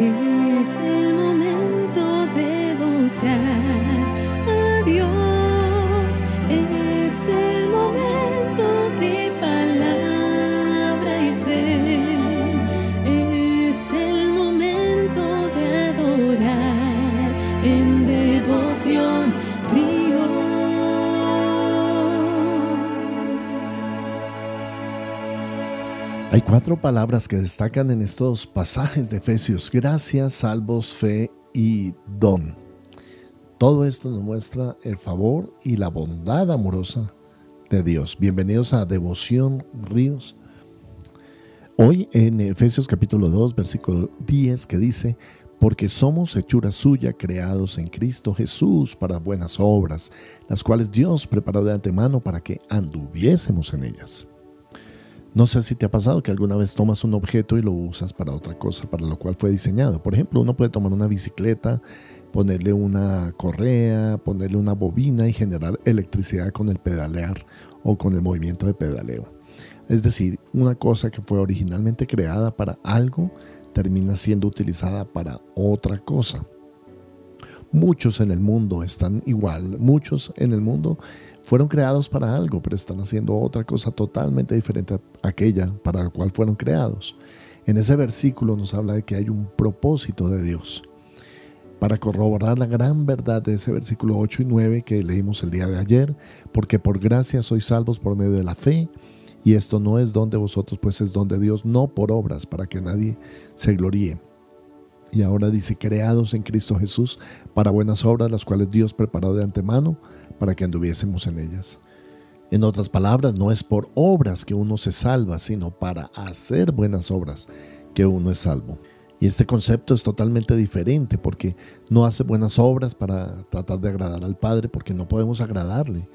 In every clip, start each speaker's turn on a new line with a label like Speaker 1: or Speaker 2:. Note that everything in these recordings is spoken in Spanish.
Speaker 1: 雨丝 Cuatro palabras que destacan en estos pasajes de Efesios, gracias, salvos, fe y don. Todo esto nos muestra el favor y la bondad amorosa de Dios. Bienvenidos a Devoción Ríos. Hoy en Efesios capítulo 2, versículo 10 que dice, porque somos hechura suya, creados en Cristo Jesús para buenas obras, las cuales Dios preparó de antemano para que anduviésemos en ellas. No sé si te ha pasado que alguna vez tomas un objeto y lo usas para otra cosa, para lo cual fue diseñado. Por ejemplo, uno puede tomar una bicicleta, ponerle una correa, ponerle una bobina y generar electricidad con el pedalear o con el movimiento de pedaleo. Es decir, una cosa que fue originalmente creada para algo termina siendo utilizada para otra cosa. Muchos en el mundo están igual, muchos en el mundo fueron creados para algo, pero están haciendo otra cosa totalmente diferente a aquella para la cual fueron creados. En ese versículo nos habla de que hay un propósito de Dios. Para corroborar la gran verdad de ese versículo 8 y 9 que leímos el día de ayer, porque por gracia sois salvos por medio de la fe, y esto no es don de vosotros, pues es don de Dios, no por obras, para que nadie se gloríe. Y ahora dice, creados en Cristo Jesús para buenas obras, las cuales Dios preparó de antemano para que anduviésemos en ellas. En otras palabras, no es por obras que uno se salva, sino para hacer buenas obras que uno es salvo. Y este concepto es totalmente diferente porque no hace buenas obras para tratar de agradar al Padre porque no podemos agradarle.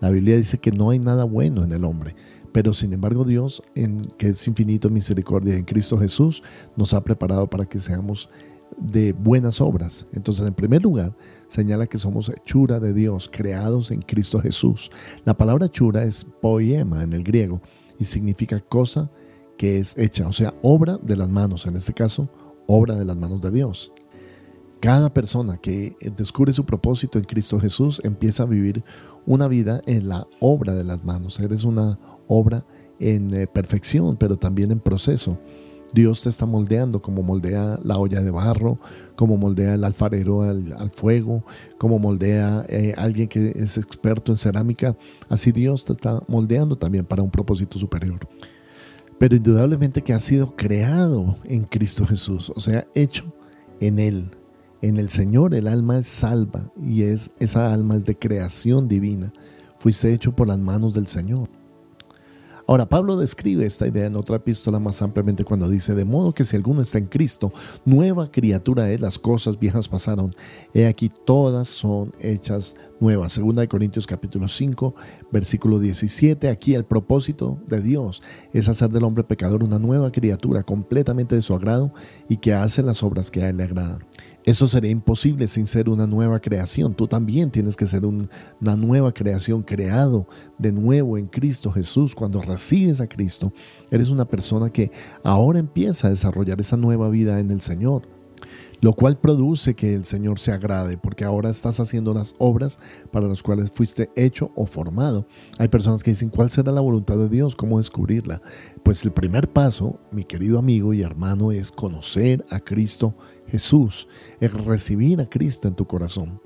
Speaker 1: La Biblia dice que no hay nada bueno en el hombre, pero sin embargo Dios, en, que es infinito misericordia en Cristo Jesús, nos ha preparado para que seamos de buenas obras. Entonces, en primer lugar, señala que somos hechura de Dios, creados en Cristo Jesús. La palabra hechura es poema en el griego y significa cosa que es hecha, o sea, obra de las manos, en este caso, obra de las manos de Dios. Cada persona que descubre su propósito en Cristo Jesús empieza a vivir una vida en la obra de las manos. Eres una obra en eh, perfección, pero también en proceso. Dios te está moldeando como moldea la olla de barro, como moldea el alfarero al, fuego, como moldea eh, alguien que es experto en cerámica. Así Dios te está moldeando también para un propósito superior. Pero indudablemente que ha sido creado en Cristo Jesús, o sea, hecho en Él. En el Señor el alma es salva y es, esa alma es de creación divina. Fuiste hecho por las manos del Señor. Ahora, Pablo describe esta idea en otra epístola más ampliamente cuando dice, de modo que si alguno está en Cristo, nueva criatura es, las cosas viejas pasaron, he aquí todas son hechas nuevas. Segunda de Corintios capítulo 5, versículo 17, aquí el propósito de Dios es hacer del hombre pecador una nueva criatura completamente de su agrado y que hace las obras que a él le agradan. Eso sería imposible sin ser una nueva creación. Tú también tienes que ser una nueva creación, creado de nuevo en Cristo Jesús. Cuando recibes a Cristo, eres una persona que ahora empieza a desarrollar esa nueva vida en el Señor lo cual produce que el Señor se agrade, porque ahora estás haciendo las obras para las cuales fuiste hecho o formado. Hay personas que dicen, ¿cuál será la voluntad de Dios? ¿Cómo descubrirla? Pues el primer paso, mi querido amigo y hermano, es conocer a Cristo Jesús, es recibir a Cristo en tu corazón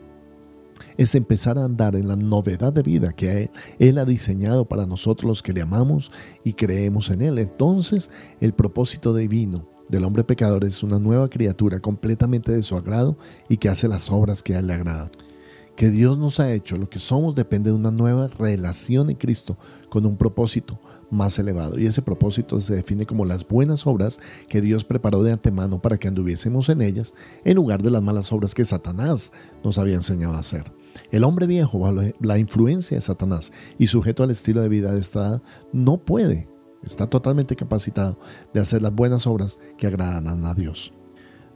Speaker 1: es empezar a andar en la novedad de vida que Él ha diseñado para nosotros los que le amamos y creemos en Él. Entonces el propósito divino del hombre pecador es una nueva criatura completamente de su agrado y que hace las obras que a él le agradan. Que Dios nos ha hecho, lo que somos depende de una nueva relación en Cristo con un propósito más elevado. Y ese propósito se define como las buenas obras que Dios preparó de antemano para que anduviésemos en ellas, en lugar de las malas obras que Satanás nos había enseñado a hacer. El hombre viejo, bajo la influencia de Satanás y sujeto al estilo de vida de esta edad, no puede está totalmente capacitado de hacer las buenas obras que agradan a Dios.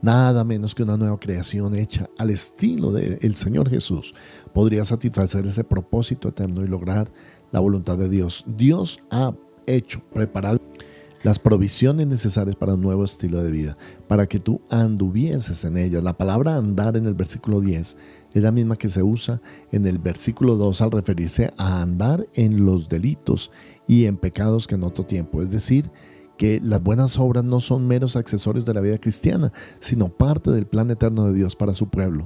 Speaker 1: Nada menos que una nueva creación hecha al estilo del Señor Jesús podría satisfacer ese propósito eterno y lograr la voluntad de Dios. Dios ha hecho, preparado las provisiones necesarias para un nuevo estilo de vida, para que tú anduvieses en ellas. La palabra andar en el versículo 10 es la misma que se usa en el versículo 2 al referirse a andar en los delitos y en pecados que en otro tiempo. Es decir, que las buenas obras no son meros accesorios de la vida cristiana, sino parte del plan eterno de Dios para su pueblo.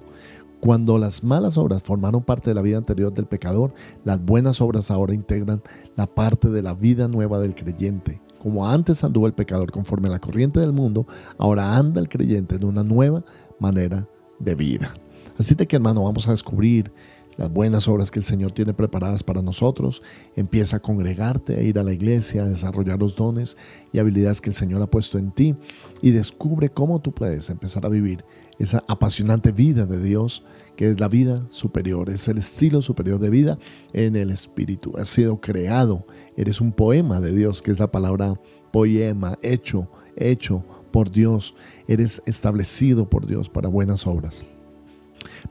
Speaker 1: Cuando las malas obras formaron parte de la vida anterior del pecador, las buenas obras ahora integran la parte de la vida nueva del creyente. Como antes anduvo el pecador conforme a la corriente del mundo, ahora anda el creyente en una nueva manera de vida. Así de que hermano, vamos a descubrir las buenas obras que el Señor tiene preparadas para nosotros. Empieza a congregarte, a ir a la iglesia, a desarrollar los dones y habilidades que el Señor ha puesto en ti y descubre cómo tú puedes empezar a vivir esa apasionante vida de Dios, que es la vida superior, es el estilo superior de vida en el Espíritu. Has sido creado, eres un poema de Dios, que es la palabra poema, hecho, hecho por Dios, eres establecido por Dios para buenas obras.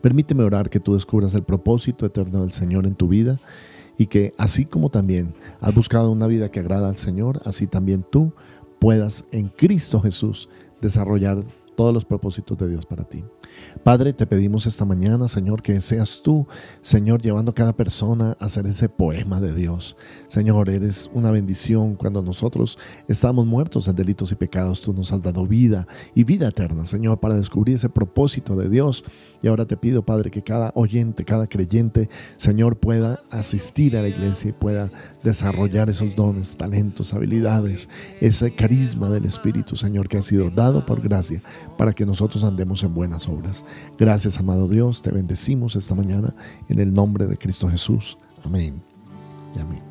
Speaker 1: Permíteme orar que tú descubras el propósito eterno del Señor en tu vida y que así como también has buscado una vida que agrada al Señor, así también tú puedas en Cristo Jesús desarrollar todos los propósitos de Dios para ti. Padre, te pedimos esta mañana, Señor, que seas tú, Señor, llevando a cada persona a hacer ese poema de Dios. Señor, eres una bendición. Cuando nosotros estamos muertos en delitos y pecados, tú nos has dado vida y vida eterna, Señor, para descubrir ese propósito de Dios. Y ahora te pido, Padre, que cada oyente, cada creyente, Señor, pueda asistir a la iglesia y pueda desarrollar esos dones, talentos, habilidades, ese carisma del Espíritu, Señor, que ha sido dado por gracia para que nosotros andemos en buenas Gracias, amado Dios, te bendecimos esta mañana en el nombre de Cristo Jesús. Amén y amén.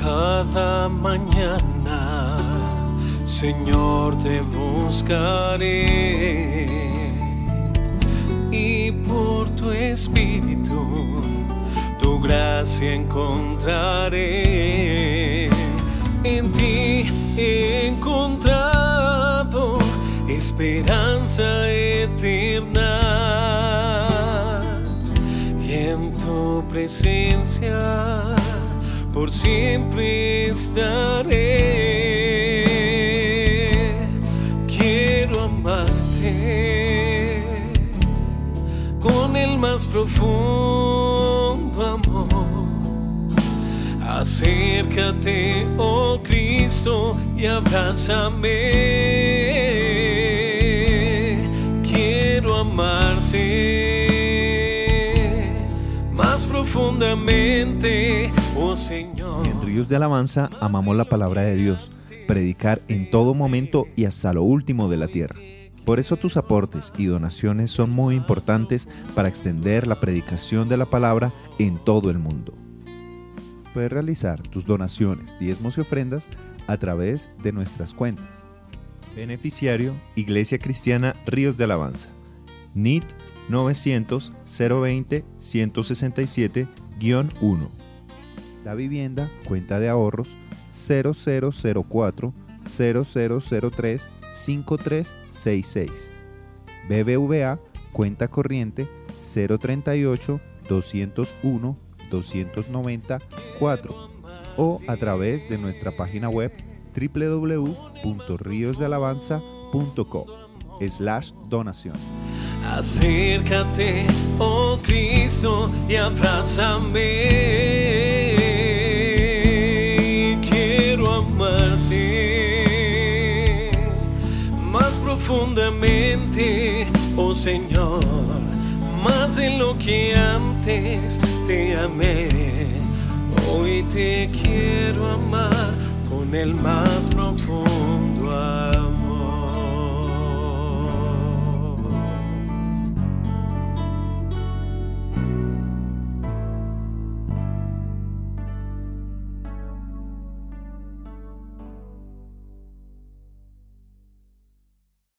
Speaker 2: Cada mañana, Señor, te buscaré y por tu espíritu tu gracia encontraré. En ti encontraré esperanza eterna y en tu presencia por siempre estaré. Quiero amarte con el más profundo amor. Acércate, oh Cristo, y abrázame más profundamente, oh Señor.
Speaker 3: En Ríos de Alabanza amamos la palabra de Dios, predicar en todo momento y hasta lo último de la tierra. Por eso tus aportes y donaciones son muy importantes para extender la predicación de la palabra en todo el mundo. Puedes realizar tus donaciones, diezmos y ofrendas a través de nuestras cuentas. Beneficiario Iglesia Cristiana Ríos de Alabanza. NIT 900 020 167-1. La vivienda, cuenta de ahorros 0004 0003 5366. BBVA, cuenta corriente 038 201 294 o a través de nuestra página web www.riosdealabanza.com slash donaciones.
Speaker 2: Acércate, oh Cristo, y abrázame. Quiero amarte más profundamente, oh Señor, más de lo que antes te amé. Hoy te quiero amar con el más profundo.